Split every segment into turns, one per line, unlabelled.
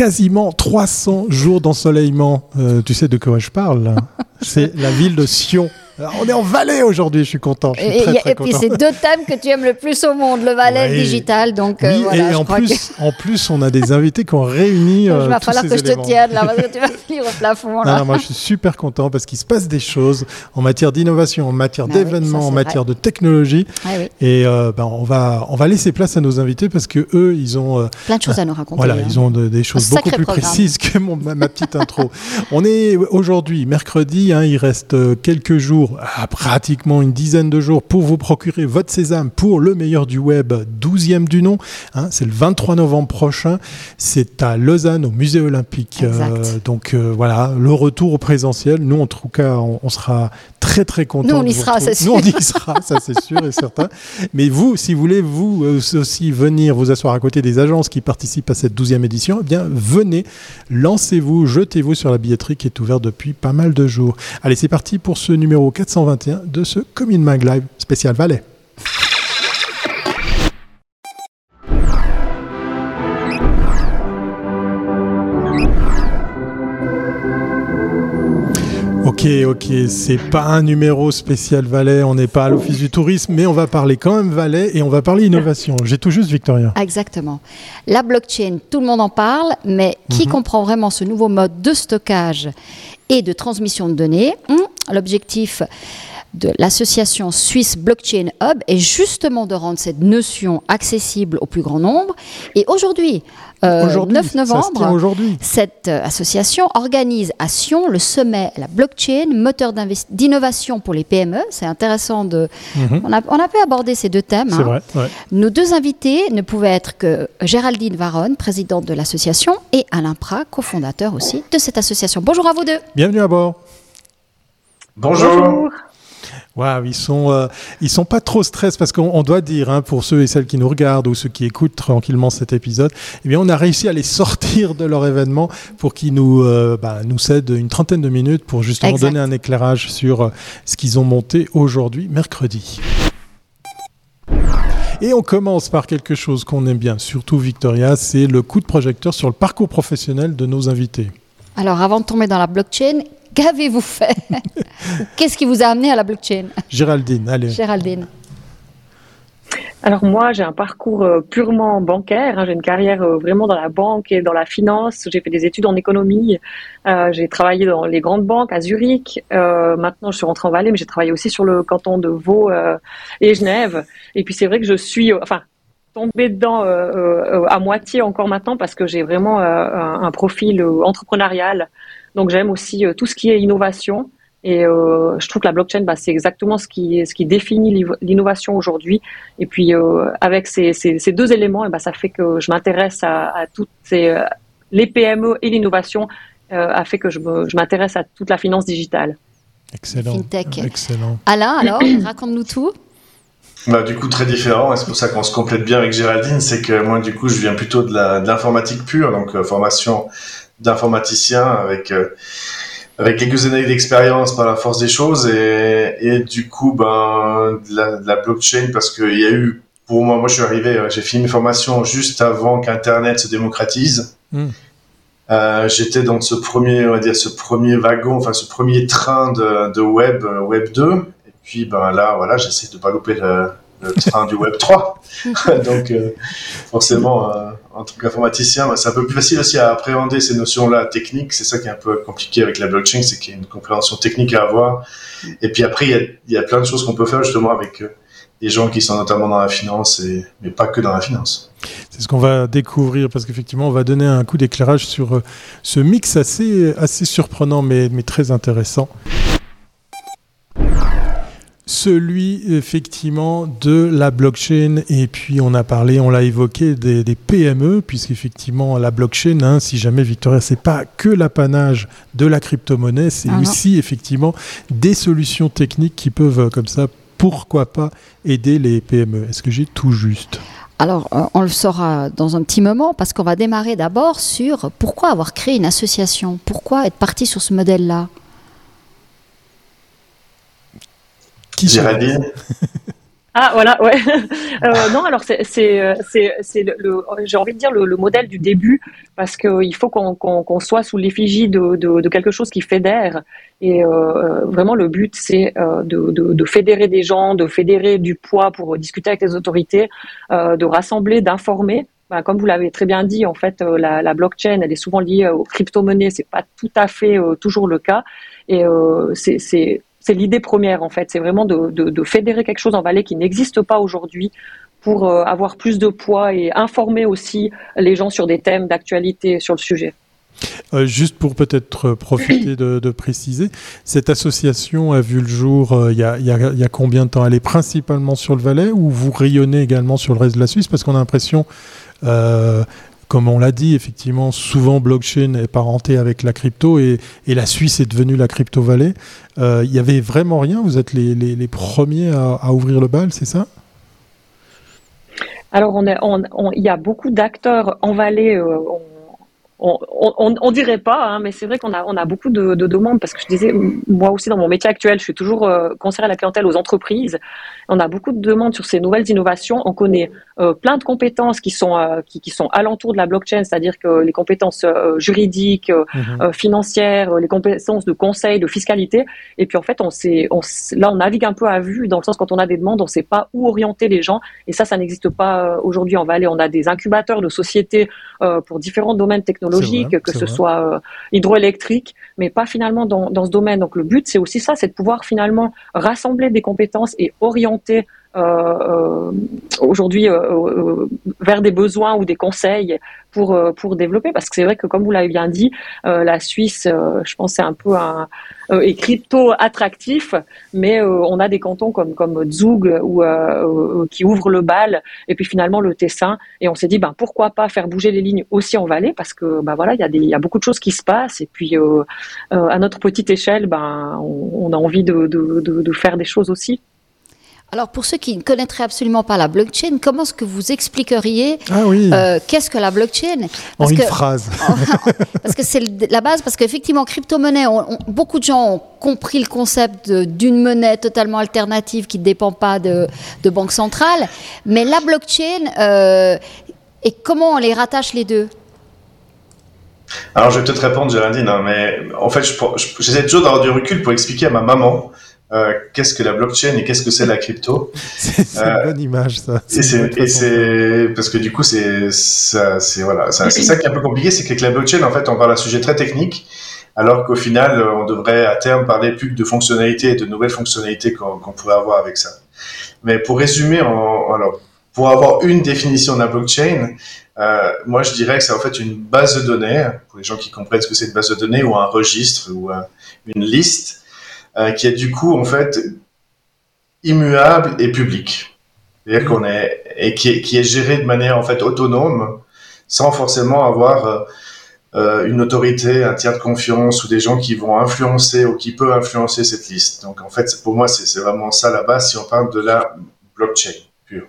quasiment 300 jours d'ensoleillement. Euh, tu sais de quoi je parle C'est la ville de Sion on est en Valais aujourd'hui, je suis content. et,
puis c'est deux thèmes que tu aimes le plus au monde, le Valais digital. Donc,
euh, oui, et en plus, en plus, on a des invités qui ont réuni.
Il va falloir que je te tienne là, parce que tu vas finir au plafond.
Là. moi, je suis super content parce qu'il se passe des choses en matière d'innovation, en matière bah d'événements, en matière de technologie. et euh, ben, on, va, on va laisser place à nos invités parce que eux, ils ont.
Euh, Plein de choses à nous raconter.
Voilà, hein. ils ont des choses beaucoup plus précises que ma, petite intro. on est aujourd'hui, mercredi, hein, il reste quelques jours à pratiquement une dizaine de jours pour vous procurer votre sésame pour le meilleur du web, 12e du nom. Hein, c'est le 23 novembre prochain. C'est à Lausanne, au musée olympique. Euh, donc euh, voilà, le retour au présentiel. Nous, en tout cas, on, sera très très contents.
Nous, on y sera, c'est sûr.
Nous, on y sera, ça c'est sûr et certain. Mais vous, si vous voulez, vous euh, aussi venir vous asseoir à côté des agences qui participent à cette 12e édition, eh bien, venez, lancez-vous, jetez-vous sur la billetterie qui est ouverte depuis pas mal de jours. Allez, c'est parti pour ce numéro 421 de ce Commune Mag Live spécial Valais. Ok, ok, c'est pas un numéro spécial Valais, on n'est pas à l'Office du tourisme, mais on va parler quand même Valais et on va parler innovation. J'ai tout juste, Victoria.
Exactement. La blockchain, tout le monde en parle, mais qui mhm. comprend vraiment ce nouveau mode de stockage et de transmission de données? Hmm, L'objectif, de l'association suisse Blockchain Hub est justement de rendre cette notion accessible au plus grand nombre. Et aujourd'hui, euh, 9 novembre, cette euh, association organise à Sion le sommet La blockchain, moteur d'innovation pour les PME. C'est intéressant de. Mhm. on, a, on, a, pu aborder ces deux thèmes.
Hein. Vrai,
Nos deux invités ne pouvaient être que Géraldine Varon, présidente de l'association, et Alain Prat, cofondateur aussi de cette association. Bonjour à vous deux.
Bienvenue à bord.
Bonjour. Bonjour.
Wow, ils sont, euh, ils sont pas trop stress parce qu'on doit dire, hein, pour ceux et celles qui nous regardent ou ceux qui écoutent tranquillement cet épisode, eh bien, on a réussi à les sortir de leur événement pour qu'ils nous, euh, bah, nous cèdent une trentaine de minutes pour justement donner un éclairage sur euh, ce qu'ils ont monté aujourd'hui, mercredi. Et on commence par quelque chose qu'on aime bien, surtout Victoria, c'est le coup de projecteur sur le parcours professionnel de nos invités.
Alors, avant de tomber dans la blockchain, Qu'avez-vous fait? Qu'est-ce qui vous a amené à la blockchain?
Géraldine, allez.
Géraldine.
Alors moi, j'ai un parcours euh, purement bancaire. Hein. J'ai une carrière euh, vraiment dans la banque et dans la finance. J'ai fait des études en économie. Euh, j'ai travaillé dans les grandes banques à Zurich. maintenant, je suis rentrée en Valais, mais j'ai travaillé aussi sur le canton de Vaud et Genève. Et puis c'est vrai que je suis, enfin, tombée dedans à moitié encore maintenant parce que j'ai vraiment un, profil entrepreneurial. Donc j'aime aussi euh, tout ce qui est innovation. Et euh, je trouve que la blockchain, bah, c'est exactement ce qui, ce qui définit l'innovation aujourd'hui. Et puis, euh, avec ces, ces, deux éléments, et bah, ça fait que je m'intéresse à, à, toutes ces, les PME et l'innovation a fait que je m'intéresse à toute la finance digitale.
Excellent.
Fintech.
Excellent.
Alain, alors, raconte-nous tout.
Bah, du coup, très différent, et c'est pour ça qu'on se complète bien avec Géraldine, c'est que moi, du coup, je viens plutôt de l'informatique pure, donc formation d'informaticien avec euh, avec quelques années d'expérience par la force des choses et, et du coup ben de la, de la blockchain parce qu'il y a eu pour moi moi je suis arrivé euh, j'ai fini mes formations juste avant qu'internet se démocratise hmm. euh, j'étais dans ce premier on va dire ce premier wagon enfin ce premier train de, de web web 2 et puis ben là voilà j'essaie de pas louper le, le train du Web 3. Donc, euh, forcément, euh, en tant qu'informaticien, c'est un peu plus facile aussi à appréhender ces notions-là techniques. C'est ça qui est un peu compliqué avec la blockchain, c'est qu'il y a une compréhension technique à avoir. Et puis après, il y a, plein de choses qu'on peut faire justement avec euh, des gens qui sont notamment dans la finance, mais pas que dans la finance.
C'est ce qu'on va découvrir parce qu'effectivement, on va donner un coup d'éclairage sur ce mix assez, assez surprenant mais, mais très intéressant celui effectivement de la blockchain et puis on a parlé, on l'a évoqué des, PME puisqu'effectivement la blockchain, hein, si jamais Victoria, c'est pas que l'apanage de la crypto-monnaie, c'est ah aussi effectivement des solutions techniques qui peuvent comme ça, pourquoi pas aider les PME. Est-ce que j'ai tout juste?
Alors, euh, on le saura dans un petit moment parce qu'on va démarrer d'abord sur pourquoi avoir créé une association, pourquoi être parti sur ce modèle-là?
Géraldine
Ah voilà, ouais. euh, non, alors c'est c'est le, j'ai envie de dire le, le, modèle du début parce qu'il faut qu'on qu'on soit sous l'effigie de, de, de, quelque chose qui fédère et euh, vraiment le but c'est euh, de, de, de, fédérer des gens, de fédérer du poids pour discuter avec les autorités, euh, de rassembler, d'informer. Ben, comme vous l'avez très bien dit, en fait, euh, la, la, blockchain, elle est souvent liée aux crypto-monnaies. C'est pas tout à fait euh, toujours le cas, et c'est c'est l'idée première en fait. C'est vraiment de, fédérer quelque chose en Valais qui n'existe pas aujourd'hui pour euh, avoir plus de poids et informer aussi les gens sur des thèmes d'actualité sur le sujet.
Euh, juste pour peut-être profiter de, préciser, cette association a vu le jour euh, il y, a, combien de temps? Elle est principalement sur le Valais ou vous rayonnez également sur le reste de la Suisse? Parce qu'on a l'impression, euh, comme on l'a dit, effectivement, souvent blockchain est parenté avec la crypto et, la Suisse est devenue la crypto-vallée. Euh, il y avait vraiment rien? Vous êtes les, premiers à, ouvrir le bal, c'est ça?
Alors, il y a beaucoup d'acteurs en Valais. Euh, on, on, on, on, dirait pas, hein, mais c'est vrai qu'on a, on a beaucoup de, de, demandes parce que je disais, moi aussi dans mon métier actuel, je suis toujours euh, conseillère à la clientèle aux entreprises. On a beaucoup de demandes sur ces nouvelles innovations. On connaît euh, plein de compétences qui sont euh, qui, qui, sont alentour de la blockchain, c'est-à-dire que les compétences euh, juridiques, mmh. financières, les compétences de conseil, de fiscalité. Et puis en fait, on sait, on, là, on navigue un peu à vue dans le sens quand on a des demandes, on ne sait pas où orienter les gens. Et ça, ça n'existe pas aujourd'hui en Valais. On a des incubateurs de sociétés pour différents domaines technologiques technologiques, que ce vrai. soit euh, hydroélectrique, mais pas finalement dans, dans, ce domaine. Donc le but, c'est aussi ça, c'est de pouvoir finalement rassembler des compétences et orienter aujourd'hui euh, euh, vers des besoins ou des conseils pour pour développer. Parce que c'est vrai que comme vous l'avez bien dit la Suisse je pense c'est un peu un est crypto attractif mais on a des cantons comme comme Zug ou qui ouvrent le bal et puis finalement le Tessin. Et on s'est dit ben pourquoi pas faire bouger les lignes aussi en Valais parce que ben voilà il y a des il y a beaucoup de choses qui se passent. Et puis à notre petite échelle ben on, a envie de, de, de faire des choses aussi.
Alors, pour ceux qui ne connaîtraient absolument pas la blockchain, comment est-ce que vous expliqueriez
ah oui.
euh, qu'est-ce que la blockchain?
En une phrase.
parce que c'est la base, parce qu'effectivement, crypto-monnaie, on, on, beaucoup de gens ont compris le concept d'une monnaie totalement alternative qui ne dépend pas de, de banque centrale. Mais la blockchain, euh, et comment on les rattache les deux?
Alors, je vais peut-être répondre, Géraldine, hein, mais en fait, j'essaie toujours d'avoir du recul pour expliquer à ma maman euh, qu'est-ce que la blockchain et qu'est-ce que c'est la crypto?
c'est euh, une bonne image, ça.
Et c'est parce que du coup, c'est ça, c'est voilà, c'est ça qui est un peu compliqué, c'est que la blockchain, en fait, on parle d'un sujet très technique, alors qu'au final, on devrait à terme parler plus que de fonctionnalités et de nouvelles fonctionnalités qu'on qu pourrait avoir avec ça. Mais pour résumer, alors pour avoir une définition de la blockchain, euh, moi je dirais que c'est en fait une base de données, pour les gens qui comprennent ce que c'est une base de données ou un registre ou euh, une liste euh, qui est du coup en fait immuable et public. C'est-à-dire qu'on est et qui est, qui est géré de manière en fait autonome, sans forcément avoir euh, une autorité, un tiers de confiance ou des gens qui vont influencer ou qui peuvent influencer cette liste. Donc en fait, pour moi, c'est vraiment ça la base si on parle de la blockchain pure.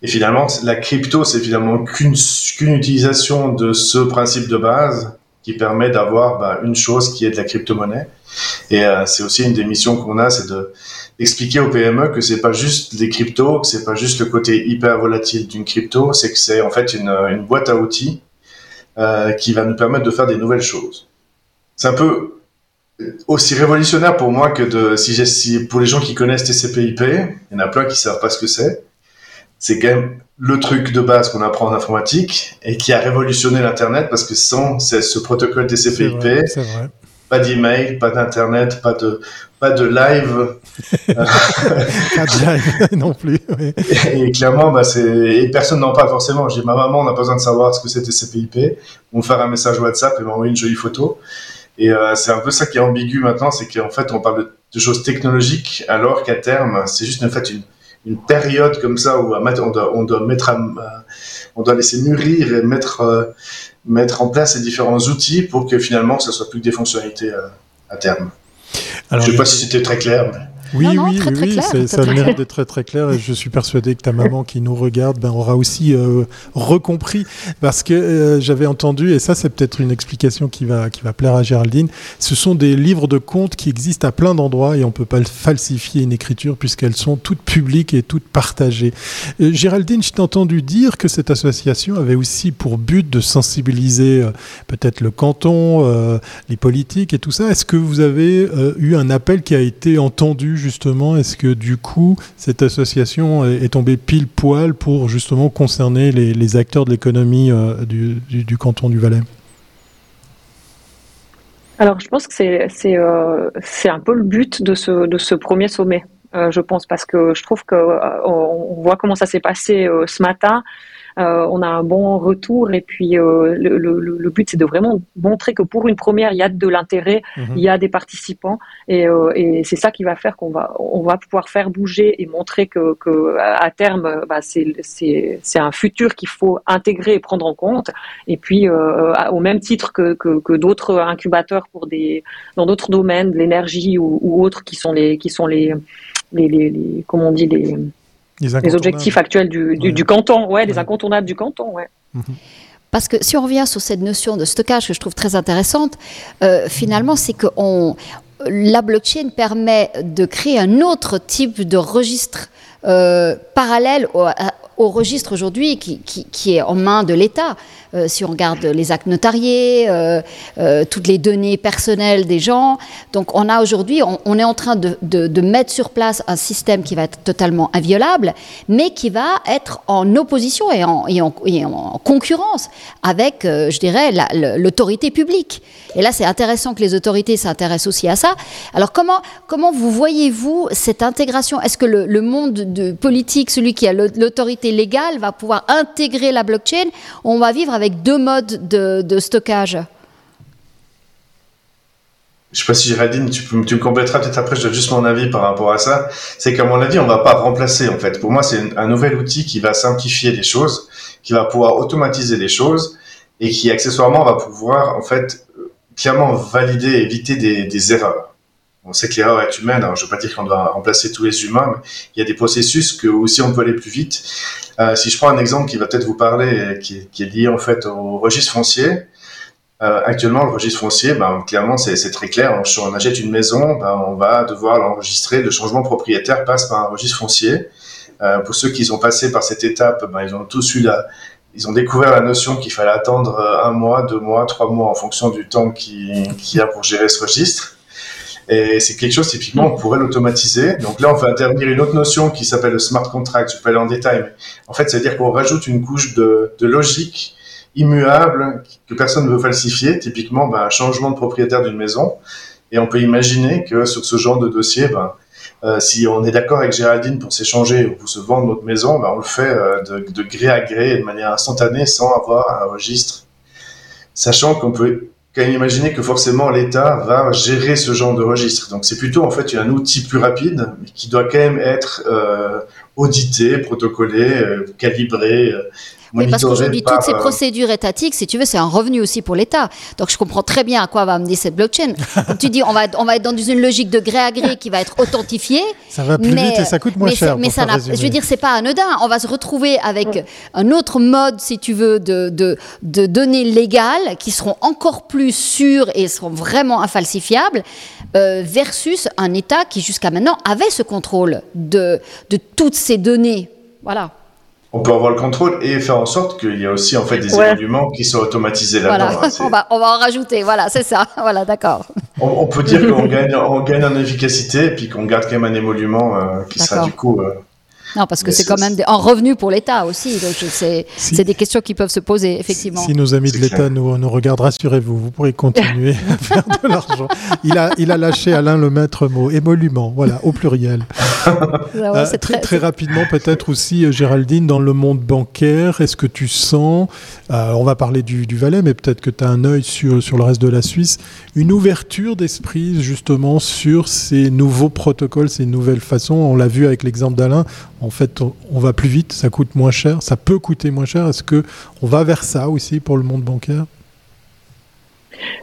Et finalement, la crypto, c'est finalement qu'une qu utilisation de ce principe de base qui permet d'avoir bah, une chose qui est de la crypto-monnaie. Et euh, c'est aussi une des missions qu'on a, c'est de d'expliquer aux PME que c'est pas juste des cryptos, que c'est pas juste le côté hyper volatile d'une crypto, c'est que c'est en fait une, une boîte à outils euh, qui va nous permettre de faire des nouvelles choses. C'est un peu aussi révolutionnaire pour moi que de si, si pour les gens qui connaissent TCP/IP, il y en a plein qui savent pas ce que c'est. C'est quand même le truc de base qu'on apprend en informatique et qui a révolutionné l'internet parce que sans ce protocole TCP/IP, pas d'email, pas d'internet, pas de pas de live,
pas de live non plus. Oui.
Et, et, clairement, bah c'est et personne n'en parle forcément. J'ai ma maman, on n'a pas besoin de savoir ce que c'est TCP/IP. On va faire un message WhatsApp et m'envoyer une jolie photo. Et euh, c'est un peu ça qui est ambigu maintenant, c'est qu'en fait on parle de, de choses technologiques alors qu'à terme c'est juste en fait une une période comme ça où on doit, on doit mettre, à, on doit laisser mûrir et mettre, euh, mettre en place ces différents outils pour que finalement, ça soit plus que des fonctionnalités à, à terme. Alors, je ne sais pas si c'était très clair. Mais...
Oui, oui, oui, ça a l'air d'être très très clair et je suis persuadé que ta maman qui nous regarde ben, aura aussi euh, recompris parce que euh, j'avais entendu, et ça c'est peut-être une explication qui va, qui va plaire à Géraldine, ce sont des livres de contes qui existent à plein d'endroits et on ne peut pas falsifier une écriture puisqu'elles sont toutes publiques et toutes partagées. Euh, Géraldine, je t'ai entendu dire que cette association avait aussi pour but de sensibiliser peut-être le canton, les politiques et tout ça. Est-ce que vous avez eu un appel qui a été entendu justement Est-ce que du coup, cette association est, tombée pile poil pour justement concerner les, acteurs de l'économie euh, du, canton du Valais?
Alors, je pense que c'est euh, un peu le but de ce, de ce premier sommet, euh, je pense, parce que je trouve qu'on on voit comment ça s'est passé ce matin. Euh, on a un bon retour et puis euh, le, but c'est de vraiment montrer que pour une première il y a de l'intérêt, mhm. il y a des participants euh, et, c'est ça qui va faire qu'on va on va pouvoir faire bouger et montrer que, à terme bah, c'est un futur qu'il faut intégrer et prendre en compte et puis au même titre que, d'autres incubateurs pour des dans d'autres domaines de l'énergie ou, autres qui sont les qui sont les, les, les comment on dit les les, objectifs actuels du, du, canton, ouais, les incontournables du canton, ouais. Mhm.
Parce que si on revient sur cette notion de stockage que je trouve très intéressante, euh, finalement, c'est que on, la blockchain permet de créer un autre type de registre euh, parallèle au, au registre aujourd'hui qui, qui, est en main de l'État. Euh, si on regarde les actes notariés, euh, euh, toutes les données personnelles des gens. Donc on a aujourd'hui, on, est en train de, de, mettre sur place un système qui va être totalement inviolable, mais qui va être en opposition et en, et en, en concurrence avec, je dirais, l'autorité publique. Et là, c'est intéressant que les autorités s'intéressent aussi à ça. Alors comment, comment vous voyez-vous cette intégration? Est-ce que le, le monde de politique, celui qui a l'autorité légale va pouvoir intégrer la blockchain, on va vivre avec deux modes de, stockage.
Je sais pas si Géraldine, tu, me compléteras peut-être après, je donne juste mon avis par rapport à ça. C'est qu'à mon avis, on va pas remplacer, en fait. Pour moi, c'est un nouvel outil qui va simplifier les choses, qui va pouvoir automatiser les choses et qui, accessoirement, va pouvoir, en fait, clairement valider, éviter des erreurs on sait que l'erreur est humaine. Alors, je ne veux pas dire qu'on doit remplacer tous les humains, mais il y a des processus que aussi on peut aller plus vite. Euh, si je prends un exemple qui va peut-être vous parler, qui est, qui est, lié en fait au registre foncier. Euh, actuellement, le registre foncier, ben, clairement, c'est très clair. On, on, achète une maison, ben, on va devoir l'enregistrer. Le changement propriétaire passe par un registre foncier. Euh, pour ceux qui ont passé par cette étape, ben, ils ont tous eu la, ils ont découvert la notion qu'il fallait attendre un mois, deux mois, trois mois en fonction du temps qu'il y a pour gérer ce registre. Et c'est quelque chose, typiquement, on pourrait l'automatiser. Donc là, on fait intervenir une autre notion qui s'appelle le smart contract. Je peux aller en détail. Mais en fait, c'est-à-dire qu'on rajoute une couche de, logique immuable que personne ne veut falsifier. Typiquement, ben, un changement de propriétaire d'une maison. Et on peut imaginer que sur ce genre de dossier, ben, euh, si on est d'accord avec Géraldine pour s'échanger ou pour se vendre notre maison, ben, on le fait euh, de, de gré à gré, de manière instantanée, sans avoir un registre. Sachant qu'on peut quand imaginer que forcément l'État va gérer ce genre de registre. Donc c'est plutôt en fait un outil plus rapide, qui doit quand même être euh, audité, protocolé, euh, calibré.
Oui, parce qu'aujourd'hui, toutes ces euh, procédures étatiques, si tu veux, c'est un revenu aussi pour l'État. Donc, je comprends très bien à quoi va amener cette blockchain. Tu dis, on va, on va être dans une logique de gré à gré qui va être authentifiée.
Ça va plus vite et ça coûte moins cher.
Mais ça je veux dire, c'est pas anodin. On va se retrouver avec un autre mode, si tu veux, de, de, de données légales qui seront encore plus sûres et seront vraiment infalsifiables, euh, versus un État qui, jusqu'à maintenant, avait ce contrôle de, de toutes ces données. Voilà
on peut avoir le contrôle et faire en sorte qu'il y a aussi en fait des événements qui soient automatisés là-dedans.
Voilà. on, va, on va en rajouter, voilà, c'est ça, voilà, d'accord.
On, peut dire qu'on gagne, on gagne en efficacité et puis qu'on garde quand même un émolument euh, qui sera du coup euh,
non, parce que c'est quand même un revenu pour l'État aussi. Donc c'est des questions qui peuvent se poser, effectivement.
Si, nos amis de l'État nous, nous regardent, rassurez-vous, vous pourrez continuer à faire de l'argent. Il a, il a lâché Alain le maître mot, émolument, voilà, au pluriel. Euh, très, très, rapidement, peut-être aussi, euh, Géraldine, dans le monde bancaire, est-ce que tu sens, euh, on va parler du, du Valais, mais peut-être que tu as un œil sur, sur le reste de la Suisse, une ouverture d'esprit justement sur ces nouveaux protocoles, ces nouvelles façons On l'a vu avec l'exemple d'Alain, en fait, on va plus vite, ça coûte moins cher, ça peut coûter moins cher. Est-ce que on va vers ça aussi pour le monde bancaire?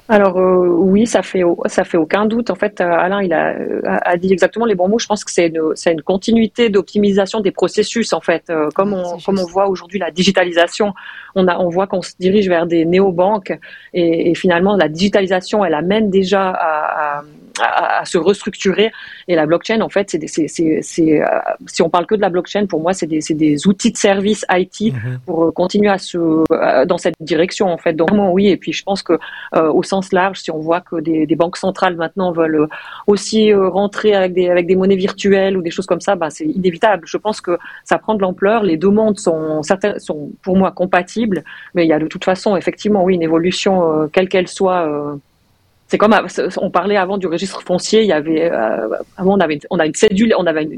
Alors oui, ça fait ça fait aucun doute. En fait, Alain, il a, a dit exactement les bons mots. Je pense que c'est une, une continuité d'optimisation des processus. En fait, comme on comme on voit aujourd'hui la digitalisation, on a on voit qu'on se dirige vers des néobanques et, et finalement la digitalisation, elle amène déjà à, à à, se restructurer. Et la blockchain, en fait, c'est, euh, si on parle que de la blockchain, pour moi, c'est des, des outils de service IT mhm. pour euh, continuer à se euh, dans cette direction, en fait. Donc, oui. Et puis, je pense que au sens large, si on voit que des, des banques centrales maintenant veulent aussi rentrer avec des avec des monnaies virtuelles ou des choses comme ça, bah, c'est inévitable. Je pense que ça prend de l'ampleur. Les deux mondes sont certains sont pour moi compatibles, mais il y a de toute façon, effectivement, oui, une évolution quelle qu'elle soit c'est comme on parlait avant du registre foncier. Il y avait euh, avant on avait une, on a une cédule, on avait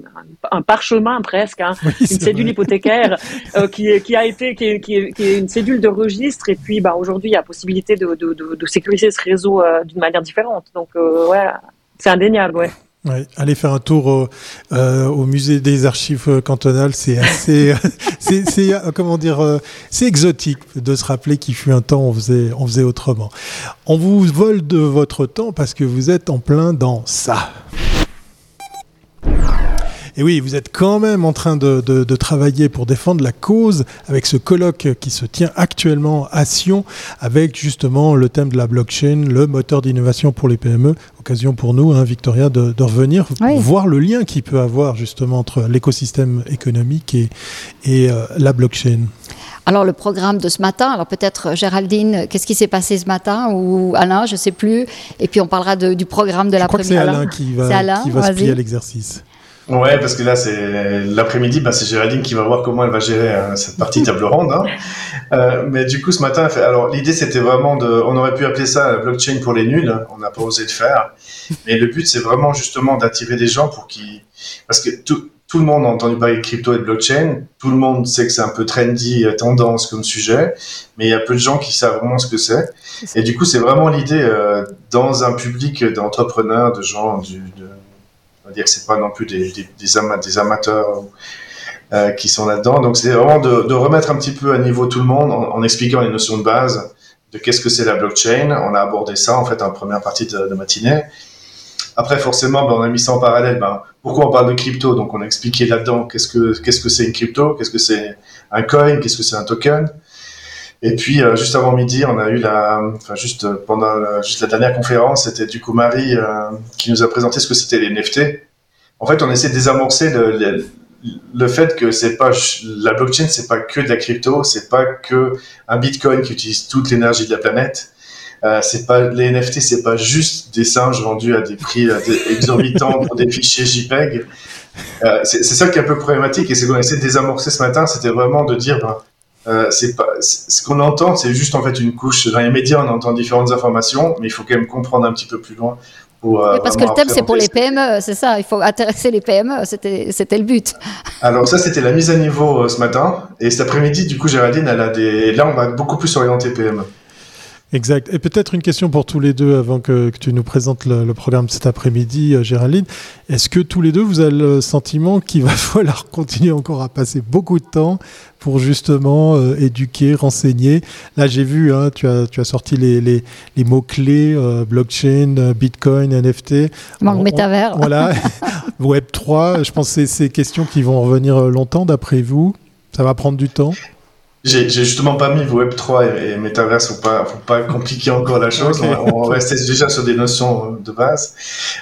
un parchemin presque, hein, une cédule hypothécaire euh, qui, qui a été qui est, qui, est, qui est, une cédule de registre. Et puis bah aujourd'hui il y a possibilité de, de, de, de sécuriser ce réseau euh, d'une manière différente. Donc ouais, c'est indéniable, ouais.
Ouais, aller faire un tour au, euh, musée des archives cantonales, c'est assez, c'est, c'est comment dire, euh, c'est exotique de se rappeler qu'il fut un temps on faisait, on faisait autrement. On vous vole de votre temps parce que vous êtes en plein dans ça. Et oui, vous êtes quand même en train de, travailler pour défendre la cause avec ce colloque qui se tient actuellement à Sion avec justement le thème de la blockchain, le moteur d'innovation pour les PME. Occasion pour nous, hein, Victoria, de, revenir, voir le lien qu'il peut avoir justement entre l'écosystème économique et, et euh, la blockchain.
Alors le programme de ce matin, alors peut-être Géraldine, qu'est-ce qui s'est passé ce matin ou Alain, je ne sais plus. Et puis on parlera du programme de l'après-midi.
C'est Alain qui va, Alain, qui va se plier à l'exercice.
Ouais, parce que là, c'est l'après-midi, bah, c'est Géraldine qui va voir comment elle va gérer euh, cette partie table ronde. Hein. Euh, mais du coup, ce matin, fait... alors l'idée, c'était vraiment de, on aurait pu appeler ça blockchain pour les nuls. On n'a pas osé le faire. Mais le but, c'est vraiment justement d'attirer des gens pour qui, parce que tout, tout le monde a entendu parler de crypto et de blockchain. Tout le monde sait que c'est un peu trendy, tendance comme sujet, mais il y a peu de gens qui savent vraiment ce que c'est. Et du coup, c'est vraiment l'idée euh, dans un public d'entrepreneurs, de gens du, de, dire que c'est pas non plus des, des, amateurs euh, qui sont là-dedans. Donc c'est vraiment de, de, remettre un petit peu à niveau tout le monde en, expliquant les notions de base de qu'est-ce que c'est la blockchain. On a abordé ça en fait en première partie de, de matinée. Après, forcément, ben, on a mis ça en parallèle. Ben, pourquoi on parle de crypto? Donc, on a expliqué là-dedans qu'est-ce que qu'est-ce que c'est une crypto, qu'est-ce que c'est un coin, qu'est-ce que c'est un token. Et puis euh, juste avant midi, on a eu la, enfin juste pendant la, juste la dernière conférence, c'était du coup Marie euh, qui nous a présenté ce que c'était les NFT. En fait, on essaie de désamorcer le, le, fait que c'est pas la blockchain, c'est pas que de la crypto, c'est pas que un Bitcoin qui utilise toute l'énergie de la planète. Euh, c'est pas les NFT, c'est pas juste des singes vendus à des prix exorbitants pour des fichiers JPEG. Euh, c'est ça qui est un peu problématique et c'est qu'on essaie de désamorcer ce matin, c'était vraiment de dire ben, euh, c'est pas ce qu'on entend, c'est juste en fait une couche. Dans les médias, on entend différentes informations, mais il faut quand même comprendre un petit peu plus loin.
Pour, euh, parce que le thème, c'est pour les PME, c'est ça. Il faut intéresser les PME. C'était, c'était le but.
Alors ça, c'était la mise à niveau euh, ce matin, et cet après-midi, du coup, Géraldine, elle a des. Là, on va beaucoup plus orienter PME.
Exact. Et peut-être une question pour tous les deux avant que, tu nous présentes le, programme cet après-midi, euh, Géraldine. Est-ce que tous les deux, vous avez le sentiment qu'il va falloir continuer encore à passer beaucoup de temps pour justement euh, éduquer, renseigner? Là, j'ai vu, hein, tu, as, tu as sorti les, les, les mots-clés euh, blockchain, bitcoin, NFT.
Manque métavers.
Voilà. Web3, je pense que c'est ces questions qui vont revenir longtemps d'après vous. Ça va prendre du temps?
J'ai justement pas mis Web3 et, et Metaverse, faut pas, faut pas compliquer encore la chose. On, restait déjà sur des notions de base.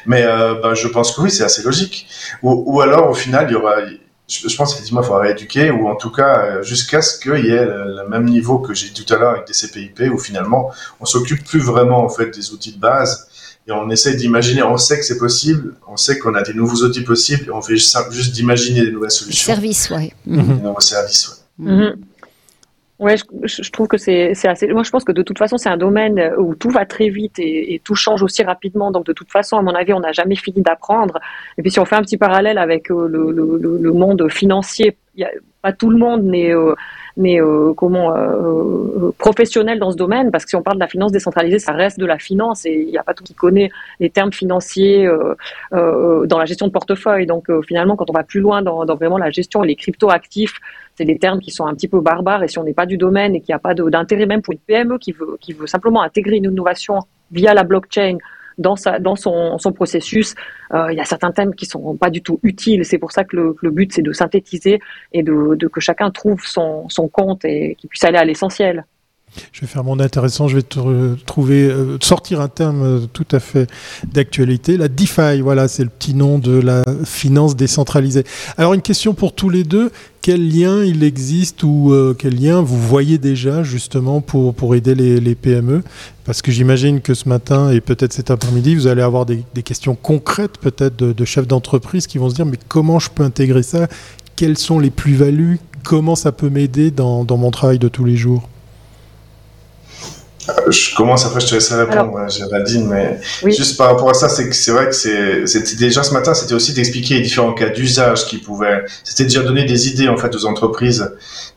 Mais euh, bah, je pense que oui, c'est assez logique. Ou, ou, alors, au final, il y aura, je, pense effectivement, il faudra rééduquer, ou en tout cas, euh, jusqu'à ce qu'il y ait le, même niveau que j'ai dit tout à l'heure avec des CPIP, où finalement, on s'occupe plus vraiment en fait des outils de base. Et on essaie d'imaginer, on sait que c'est possible, on sait qu'on a des nouveaux outils possibles, et on fait juste, juste d'imaginer des nouvelles solutions.
Services, ouais.
Des nouveaux services, ouais.
Mm-hmm. Ouais, je, je, trouve que c'est assez. Moi, je pense que de toute façon, c'est un domaine où tout va très vite et, tout change aussi rapidement. Donc, de toute façon, à mon avis, on n'a jamais fini d'apprendre. Et puis, si on fait un petit parallèle avec euh, le, le, le monde financier, y a, pas tout le monde n'est euh, mais euh, comment euh, professionnel dans ce domaine, parce que si on parle de la finance décentralisée, ça reste de la finance et il n'y a pas tout qui connaît les termes financiers dans la gestion de portefeuille. Donc finalement, quand on va plus loin dans, vraiment la gestion les crypto-actifs, c'est des termes qui sont un petit peu barbares et si on n'est pas du domaine et qu'il n'y a pas d'intérêt même pour une PME qui veut, qui veut simplement intégrer une innovation via la blockchain dans, son, processus, euh, il y a certains thèmes qui sont pas du tout utiles. C'est pour ça que le, but, c'est de synthétiser et de, de, que chacun trouve son, son compte et qu'il puisse aller à l'essentiel.
Je vais faire mon intéressant, je vais trouver, euh, sortir un terme euh, tout à fait d'actualité. La DeFi, voilà, c'est le petit nom de la finance décentralisée. Alors une question pour tous les deux, quel lien il existe ou euh, quel lien vous voyez déjà justement pour, pour aider les, PME Parce que j'imagine que ce matin et peut-être cet après-midi, vous allez avoir des, questions concrètes peut-être de, chefs d'entreprise qui vont se dire mais comment je peux intégrer ça? Quelles sont les plus-values? Comment ça peut m'aider dans, mon travail de tous les jours?
Je commence après, je te laisserai répondre, Alors, Géraldine, mais oui. juste par rapport à ça, c'est que c'est vrai que c'était déjà ce matin, c'était aussi d'expliquer les différents cas d'usage qui pouvaient, c'était déjà donner des idées en fait aux entreprises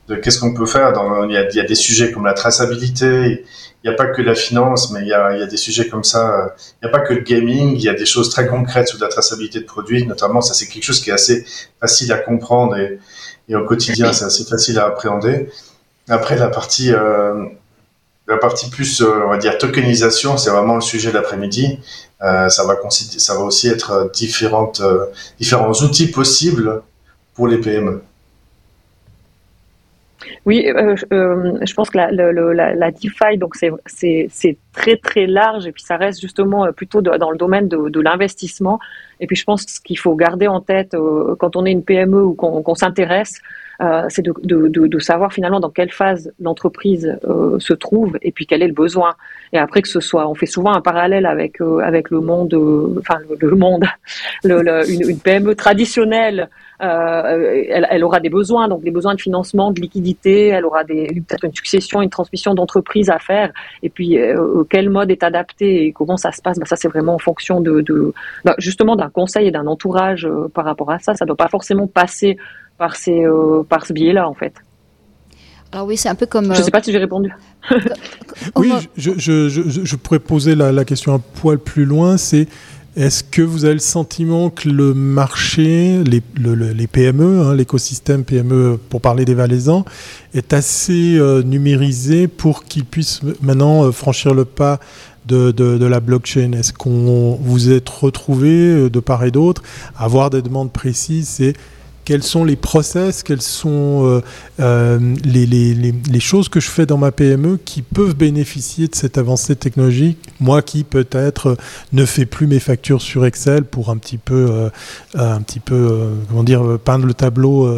de qu'est-ce qu'on peut faire. Dans, il, y a, il y a des sujets comme la traçabilité, il n'y a pas que la finance, mais il y a, il y a des sujets comme ça. Il n'y a pas que le gaming, il y a des choses très concrètes sur la traçabilité de produits, notamment ça c'est quelque chose qui est assez facile à comprendre et, et au quotidien c'est assez facile à appréhender. Après la partie euh, la partie plus, euh, on va dire, tokenisation, c'est vraiment le sujet de l'après-midi. Euh, ça, va aussi être différentes, euh, différents outils possibles pour les PME.
Oui, je pense que la, DeFi, donc c'est très très large et puis ça reste justement plutôt dans le domaine de, l'investissement. Et puis je pense qu'il faut garder en tête quand on est une PME ou qu'on qu s'intéresse, euh, c'est de, de, de, savoir finalement dans quelle phase l'entreprise euh, se trouve et puis quel est le besoin. Et après que ce soit, on fait souvent un parallèle avec euh, avec le monde, enfin le, le, monde, le, une, une, PME traditionnelle. Elle, elle, aura des besoins, donc des besoins de financement, de liquidité. Elle aura peut-être une succession, une transmission d'entreprise à faire. Et puis quel mode est adapté et comment ça se passe ben, Ça c'est vraiment en fonction de, de ben, justement d'un conseil et d'un entourage par rapport à ça. Ça ne doit pas forcément passer par, ces, euh, par ce biais-là, en fait.
Alors oui, c'est un peu comme... Je
ne sais pas si j'ai répondu.
oui, je, je, je, je, pourrais poser la, la, question un poil plus loin, c'est est-ce que vous avez le sentiment que le marché, les, le, les PME, hein, l'écosystème PME, pour parler des Valaisans, est assez euh, numérisé pour qu'ils puissent maintenant euh, franchir le pas de, de, de, la blockchain? Est-ce qu'on vous êtes retrouvé de part et d'autre à avoir des demandes précises? Et quels sont les process, quelles sont euh, euh, les, choses que je fais dans ma PME qui peuvent bénéficier de cette avancée technologique. Moi qui peut-être ne fais plus mes factures sur Excel pour un petit peu, euh, un petit peu comment dire, peindre le tableau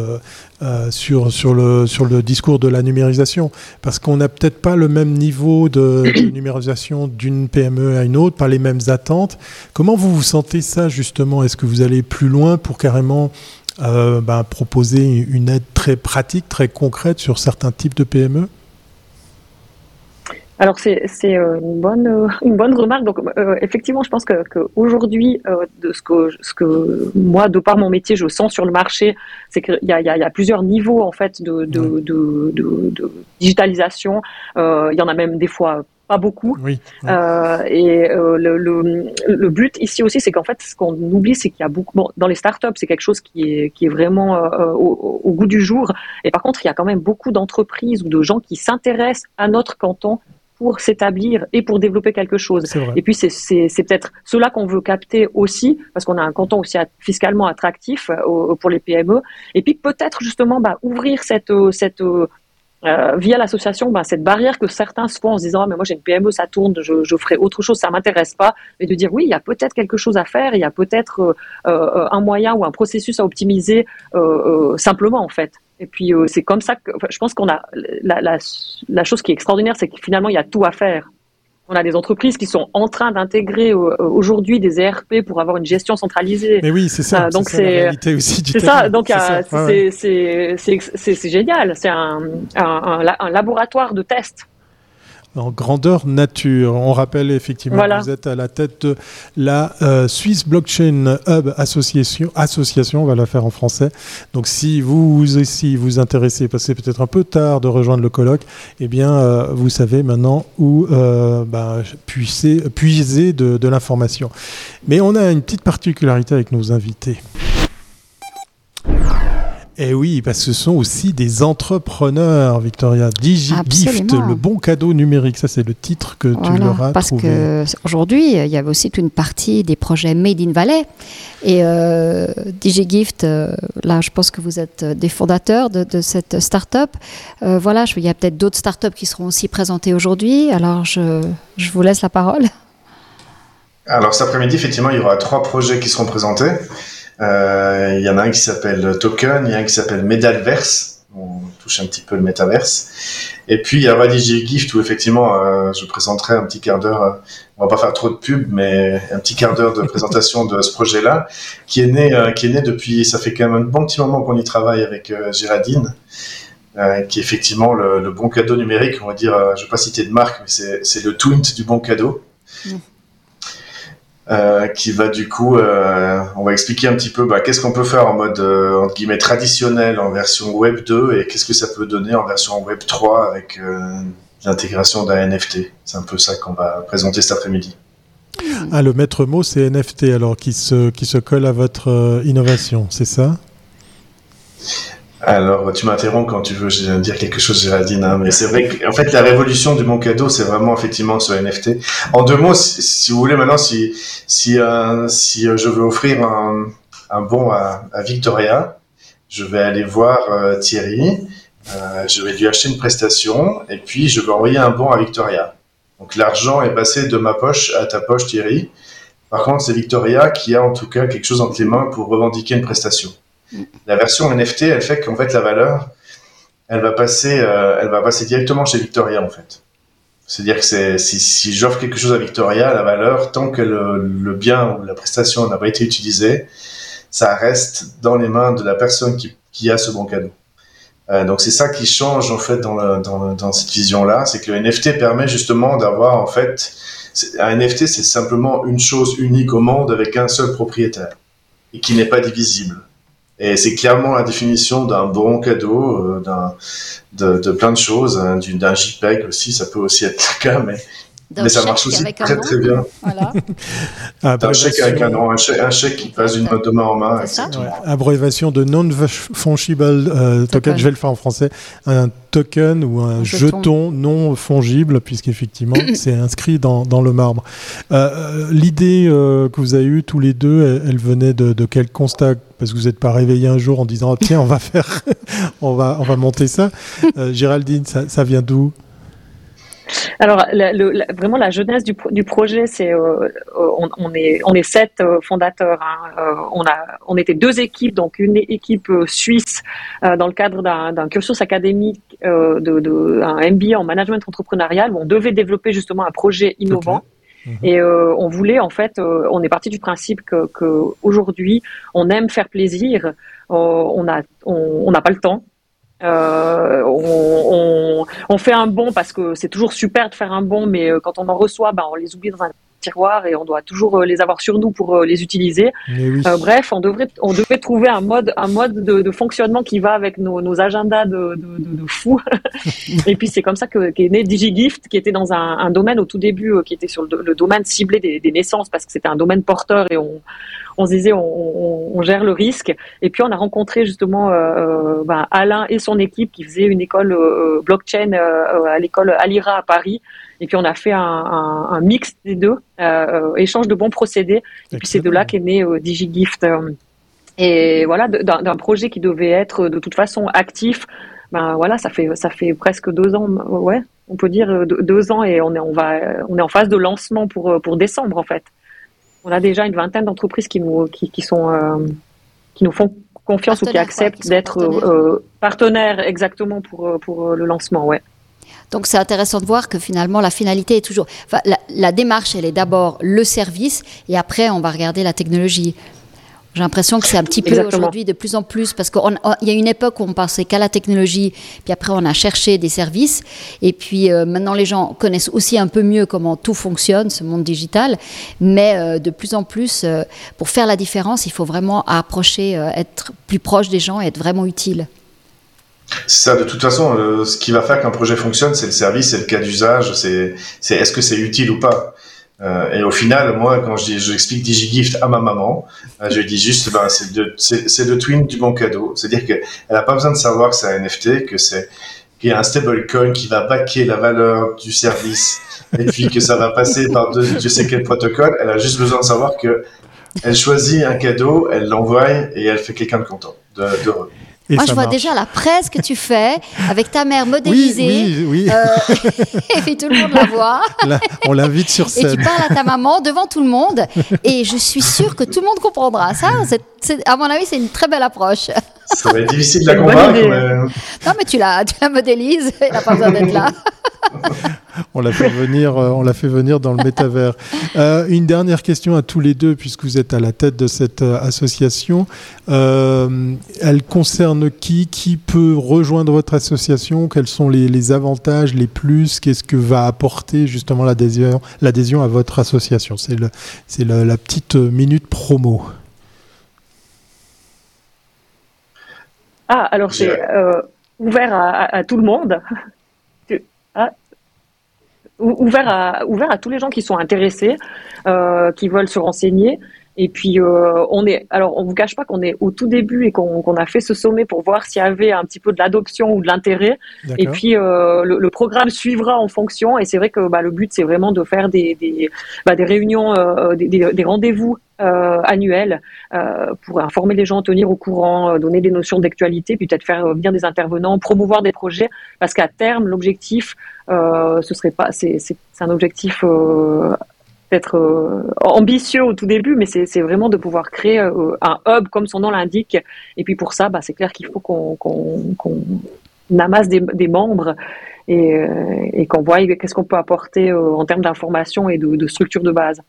sur, sur, le, sur le discours de la numérisation. Parce qu'on n'a peut-être pas le même niveau de, de numérisation d'une PME à une autre, pas les mêmes attentes. Comment vous vous sentez ça justement? Est-ce que vous allez plus loin pour carrément euh, ben, proposer une aide très pratique, très concrète sur certains types de PME
alors c'est euh, une bonne euh, une bonne remarque. Donc euh, effectivement, je pense que, que aujourd'hui, euh, de ce que ce que moi, de par mon métier, je sens sur le marché, c'est qu'il y a, il y, a, il y a plusieurs niveaux en fait de de, de, de, de digitalisation. il y en a même des fois pas beaucoup.
Oui,
oui. Euh, et euh, le, le, le, but ici aussi, c'est qu'en fait, ce qu'on oublie, c'est qu'il y a beaucoup. Bon, dans les startups, c'est quelque chose qui est, qui est vraiment euh, au, au, goût du jour. Et par contre, il y a quand même beaucoup d'entreprises ou de gens qui s'intéressent à notre canton pour s'établir et pour développer quelque chose. Et puis c'est peut-être cela qu'on veut capter aussi, parce qu'on a un canton aussi fiscalement attractif pour les PME. Et puis peut-être justement bah, ouvrir cette, cette euh, via l'association, ben, cette barrière que certains se font en se disant, ah, mais moi j'ai une PME, ça tourne, je, je ferai autre chose, ça m'intéresse pas, mais de dire oui, il y a peut-être quelque chose à faire, il y a peut-être euh, euh, un moyen ou un processus à optimiser euh, simplement en fait. Et puis c'est comme ça que je pense qu'on a la, la, la chose qui est extraordinaire, c'est que finalement il y a tout à faire. On a des entreprises qui sont en train d'intégrer euh, aujourd'hui des ERP pour avoir une gestion centralisée.
Mais oui, c'est ça.
Euh, donc c'est
C'est
ça. Donc c'est génial. C'est un, un, un, un laboratoire de test
en grandeur nature. On rappelle effectivement voilà. que vous êtes à la tête de la euh, Swiss Blockchain Hub Association. Association, on va la faire en français. Donc si vous aussi vous intéressez, passez peut-être un peu tard de rejoindre le colloque, eh bien euh, vous savez maintenant où euh, bah, puiser, puiser de, de l'information. Mais on a une petite particularité avec nos invités. Et eh oui, parce que ce sont aussi des entrepreneurs, Victoria. DigiGift, le bon cadeau numérique. Ça, c'est le titre que tu leur as
parce
trouvé.
Parce qu'aujourd'hui, il y avait aussi une partie des projets Made in Valais. Et euh, DigiGift, euh, là, je pense que vous êtes des fondateurs de, cette start-up. Euh, voilà, il y a peut-être d'autres start-up qui seront aussi présentées aujourd'hui. Alors, je, je vous laisse la parole.
Alors, cet après-midi, effectivement, il y aura trois projets qui seront présentés. Euh, il y en a un qui s'appelle Token, il y a un qui s'appelle Medalverse. On touche un petit peu le métaverse. Et puis il y a Radigy Gift où effectivement euh, je présenterai un petit quart d'heure. Euh, on va pas faire trop de pub, mais un petit quart d'heure de présentation de ce projet-là, qui est né, qui est né depuis. Ça fait quand même un bon petit moment qu'on y travaille avec Géraldine. qui est effectivement le, bon cadeau numérique, on va dire, je ne vais pas citer de marque, mais c'est le twint du bon cadeau. Euh, qui va du coup, euh, on va expliquer un petit peu bah, qu'est-ce qu'on peut faire en mode euh, entre guillemets traditionnel en version Web 2 et qu'est-ce que ça peut donner en version Web 3 avec l'intégration d'un NFT. C'est un peu ça qu'on va présenter cet après-midi.
Ah, le maître mot, c'est NFT, alors qui se, qui se colle à votre innovation, c'est ça?
Alors, tu m'interromps quand tu veux dire quelque chose, Géraldine, hein, mais c'est vrai qu'en fait, la révolution du bon cadeau, c'est vraiment effectivement ce NFT. En deux mots, si, vous voulez, maintenant, si, si, euh, si euh, je veux offrir un, un bon à, à, Victoria, je vais aller voir euh, Thierry, je vais lui acheter une prestation, et puis je vais envoyer un bon à Victoria. Donc, l'argent est passé de ma poche à ta poche, Thierry. Par contre, c'est Victoria qui a en tout cas quelque chose entre les mains pour revendiquer une prestation. La version NFT, elle fait qu'en fait la valeur, elle va passer, euh, elle va passer directement chez Victoria en fait. C'est-à-dire que si, j'offre quelque chose à Victoria, la valeur, tant que le, bien ou la prestation n'a pas été utilisée, ça reste dans les mains de la personne qui, a ce bon cadeau. Euh, donc c'est ça qui change en fait dans, dans, cette vision-là, c'est que le NFT permet justement d'avoir en fait un NFT, c'est simplement une chose unique au monde avec un seul propriétaire et qui n'est pas divisible. Et c'est clairement la définition d'un bon cadeau, euh, d'un, de, de, plein de choses, hein, d'un JPEG aussi, ça peut aussi être le cas, mais mais ça marche aussi très très bien. Voilà. un chèque avec un nom, un chèque, qui passe d'une de main en main.
Abréviation de non-fungible euh, token, je vais le faire en français, un token ou un, jeton. non fongible, puisqu'effectivement c'est inscrit dans, dans, le marbre. Euh, euh, l'idée que vous avez eue tous les deux, elle, venait de, de, quel constat? Parce que vous n'êtes pas réveillé un jour en disant oh, tiens, on va faire, on, va, on va monter ça. Géraldine, ça, ça vient d'où?
Alors, vraiment, la jeunesse du, du projet, c'est euh, on, on, est on est sept euh, fondateurs. Hein. Euh, on a on était deux équipes, donc une équipe suisse dans le cadre d'un cursus académique de, de, un MBA en management entrepreneurial où on devait développer justement un projet innovant. Et on voulait en fait, on est parti du principe que, que aujourd'hui, on aime faire plaisir, on a on n'a pas le temps, euh, on, on, fait un bon parce que c'est toujours super de faire un bon, mais euh, quand on en reçoit, ben, on les oublie dans un tiroir et on doit toujours euh, les avoir sur nous pour les utiliser. bref, on devrait, on devait trouver un mode, un mode de, fonctionnement qui va avec nos, nos agendas de, de, de, fous. et puis c'est comme ça que qu'est né DigiGift, qui était dans un, un, domaine au tout début, qui était sur le, domaine ciblé des, des naissances parce que c'était un domaine porteur et on on se disait on, gère le risque. Et puis on a rencontré justement euh, euh, bah, Alain et son équipe qui faisaient une école euh, blockchain à l'école Alira à Paris. Et puis on a fait un, mix des deux, échange de bons procédés. Et puis c'est de là qu'est né DigiGift. et voilà, d'un projet qui devait être de toute façon actif. Ben voilà, ça fait ça fait presque deux ans, ouais, on peut dire deux ans et on est on va on est en phase de lancement pour pour décembre en fait on a déjà une vingtaine d'entreprises qui nous, qui, sont, euh, qui nous font confiance ou qui acceptent d'être euh, partenaires. exactement pour, euh, pour le lancement. Ouais.
Donc c'est intéressant de voir que finalement la finalité est toujours, la démarche elle est d'abord le service et après on va regarder la technologie. J'ai l'impression que c'est un petit peu aujourd'hui de plus en plus, parce qu'il y a une époque où on pensait qu'à la technologie, puis après on a cherché des services, et puis euh, maintenant les gens connaissent aussi un peu mieux comment tout fonctionne, ce monde digital, mais euh, de plus en plus, euh, pour faire la différence, il faut vraiment approcher, être plus proche des gens et être vraiment utile.
C'est ça, de toute façon, ce qui va faire qu'un projet fonctionne, c'est le service, c'est le cas d'usage, c'est est-ce que c'est utile ou pas. Euh, et au final, moi, quand je dis, j'explique DigiGift à ma maman, euh, je lui dis juste, ben, c'est le, twin du bon cadeau. C'est-à-dire qu'elle n'a pas besoin de savoir que c'est un NFT, que c'est qu'il y a un stablecoin qui va baquer la valeur du service, et puis que ça va passer par de, je sais quel protocole. Elle a juste besoin de savoir que elle choisit un cadeau, elle l'envoie et elle fait quelqu'un de content, de,
Moi, je vois déjà la presse que tu fais avec ta mère modélisée.
Oui, oui, oui.
Euh, et puis tout le monde la voit.
on l'invite sur scène.
Et tu parles à ta maman devant tout le monde. Et je suis sûre que tout le monde comprendra. Ça, à mon avis, c'est une très belle approche.
Ça va être difficile de la convaincre. Mais...
Non, mais tu la, tu la modélises. Elle n'a pas besoin d'être là.
on l'a fait venir, euh, on l'a fait venir dans le métavers. Euh, une dernière question à tous les deux, puisque vous êtes à la tête de cette euh, association. elle concerne qui? Qui peut rejoindre votre association? Quels sont les, avantages, les plus? Qu'est-ce que va apporter justement l'adhésion, l'adhésion à votre association? C'est le, c'est la petite minute promo.
Ah, alors c'est ouvert à, tout le monde. Ouvert à, ouvert à tous les gens qui sont intéressés, euh, qui veulent se renseigner. Et puis euh, on est, alors on vous cache pas qu'on est au tout début et qu'on a fait ce sommet pour voir s'il y avait un petit peu de l'adoption ou de l'intérêt. Et puis euh, le, programme suivra en fonction. Et c'est vrai que bah, le but c'est vraiment de faire des des, bah, des réunions, euh, des, des, rendez-vous euh, annuels euh, pour informer les gens, tenir au courant, euh, donner des notions d'actualité, peut-être faire bien des intervenants, promouvoir des projets, parce qu'à terme l'objectif, ce serait pas, c'est un objectif être euh, ambitieux au tout début, mais c'est vraiment de pouvoir créer un hub comme son nom l'indique. Et puis pour ça, bah, c'est clair qu'il faut qu'on amasse des, membres et, et qu'on voit qu'est-ce qu'on peut apporter en termes d'information et de, de structure de base.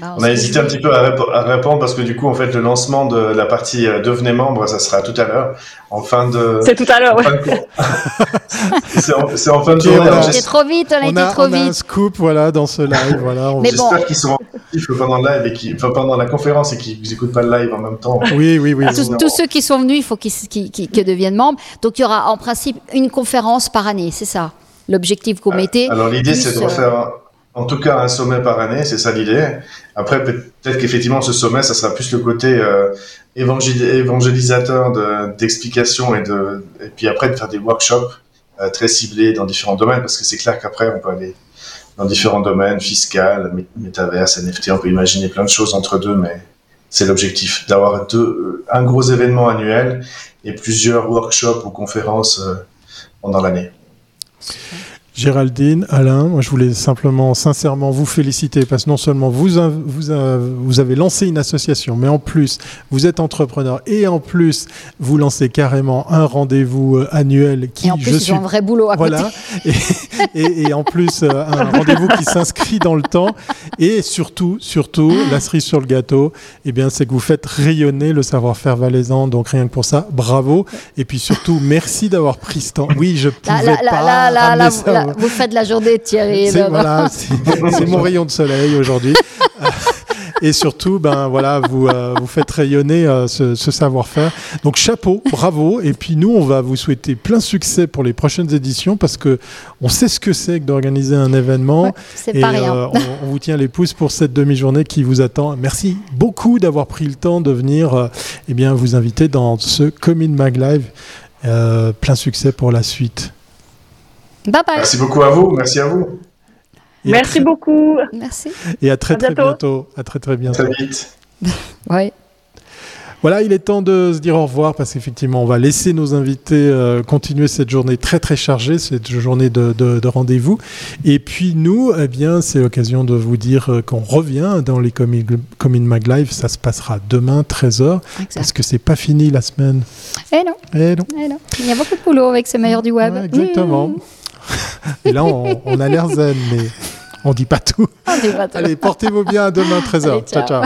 Bah, on a hésité un petit peu à, répondre parce que du coup, en fait, le lancement de la partie euh, devenez membre, ça sera tout à l'heure, en fin de.
C'est tout à l'heure.
c'est en, fin de journée.
On a trop vite, on a, été trop vite. On a
un scoop, voilà, dans ce live, voilà.
J'espère qu'ils sont actifs pendant le live et qui, enfin, pendant la conférence et qu'ils n'écoutent pas le live en même temps.
Oui, oui, oui.
Tous, ceux qui sont venus, il faut qu'ils deviennent membres. Donc, il y aura en principe une conférence par année, c'est ça l'objectif qu'on mettait.
Alors l'idée c'est de euh, refaire en tout cas un sommet par année, c'est ça l'idée. Après, peut-être qu'effectivement, ce sommet, ça sera plus le côté euh, évangélisateur d'explication et, de, et puis après de faire des workshops euh, très ciblés dans différents domaines, parce que c'est clair qu'après, on peut aller dans différents domaines, fiscal, métaverse, NFT, on peut imaginer plein de choses entre deux, mais c'est l'objectif, d'avoir un gros événement annuel et plusieurs workshops ou conférences euh, pendant l'année.
Géraldine, Alain, moi je voulais simplement sincèrement vous féliciter parce que non seulement vous, vous, vous avez lancé une association, mais en plus vous êtes entrepreneur et en plus vous lancez carrément un rendez-vous euh, annuel qui,
et en plus, je suis un vrai boulot à
voilà,
côté.
Et, et, en plus euh, un rendez-vous qui s'inscrit dans le temps et surtout, surtout la cerise sur le gâteau, eh bien c'est que vous faites rayonner le savoir-faire valaisan. Donc rien que pour ça, bravo. Et puis surtout merci d'avoir pris ce temps. Oui, je pouvais pas
vous faites la journée, Thierry.
C'est mon rayon de soleil aujourd'hui. et surtout, ben voilà, vous euh, vous faites rayonner euh, ce, savoir-faire. Donc chapeau, bravo. Et puis nous, on va vous souhaiter plein succès pour les prochaines éditions parce que on sait ce que c'est que d'organiser un événement.
et pas rien.
Euh, on, vous tient les pouces pour cette demi-journée qui vous attend. Merci beaucoup d'avoir pris le temps de venir, eh bien, vous inviter dans ce Comin Mag Live. plein succès pour la suite.
Merci beaucoup à vous. Merci à vous.
Merci beaucoup.
Merci.
Et à très très bientôt. À très très bientôt.
Très vite.
oui.
Voilà, il est temps de se dire au revoir parce qu'effectivement, on va laisser nos invités euh, continuer cette journée très très chargée, cette journée de, de, rendez-vous. Et puis nous, eh bien, c'est l'occasion de vous dire euh, qu'on revient dans les Comin Mag Live. Ça se passera demain 13h parce que c'est pas fini la semaine?
Eh non.
Eh non.
Eh non. Il y a beaucoup de boulot avec ce meilleur du web.
exactement. Mmh. Et là, on, a l'air zen, mais on dit pas tout.
On dit pas tout.
Allez, portez-vous bien à demain 13h. ciao. ciao.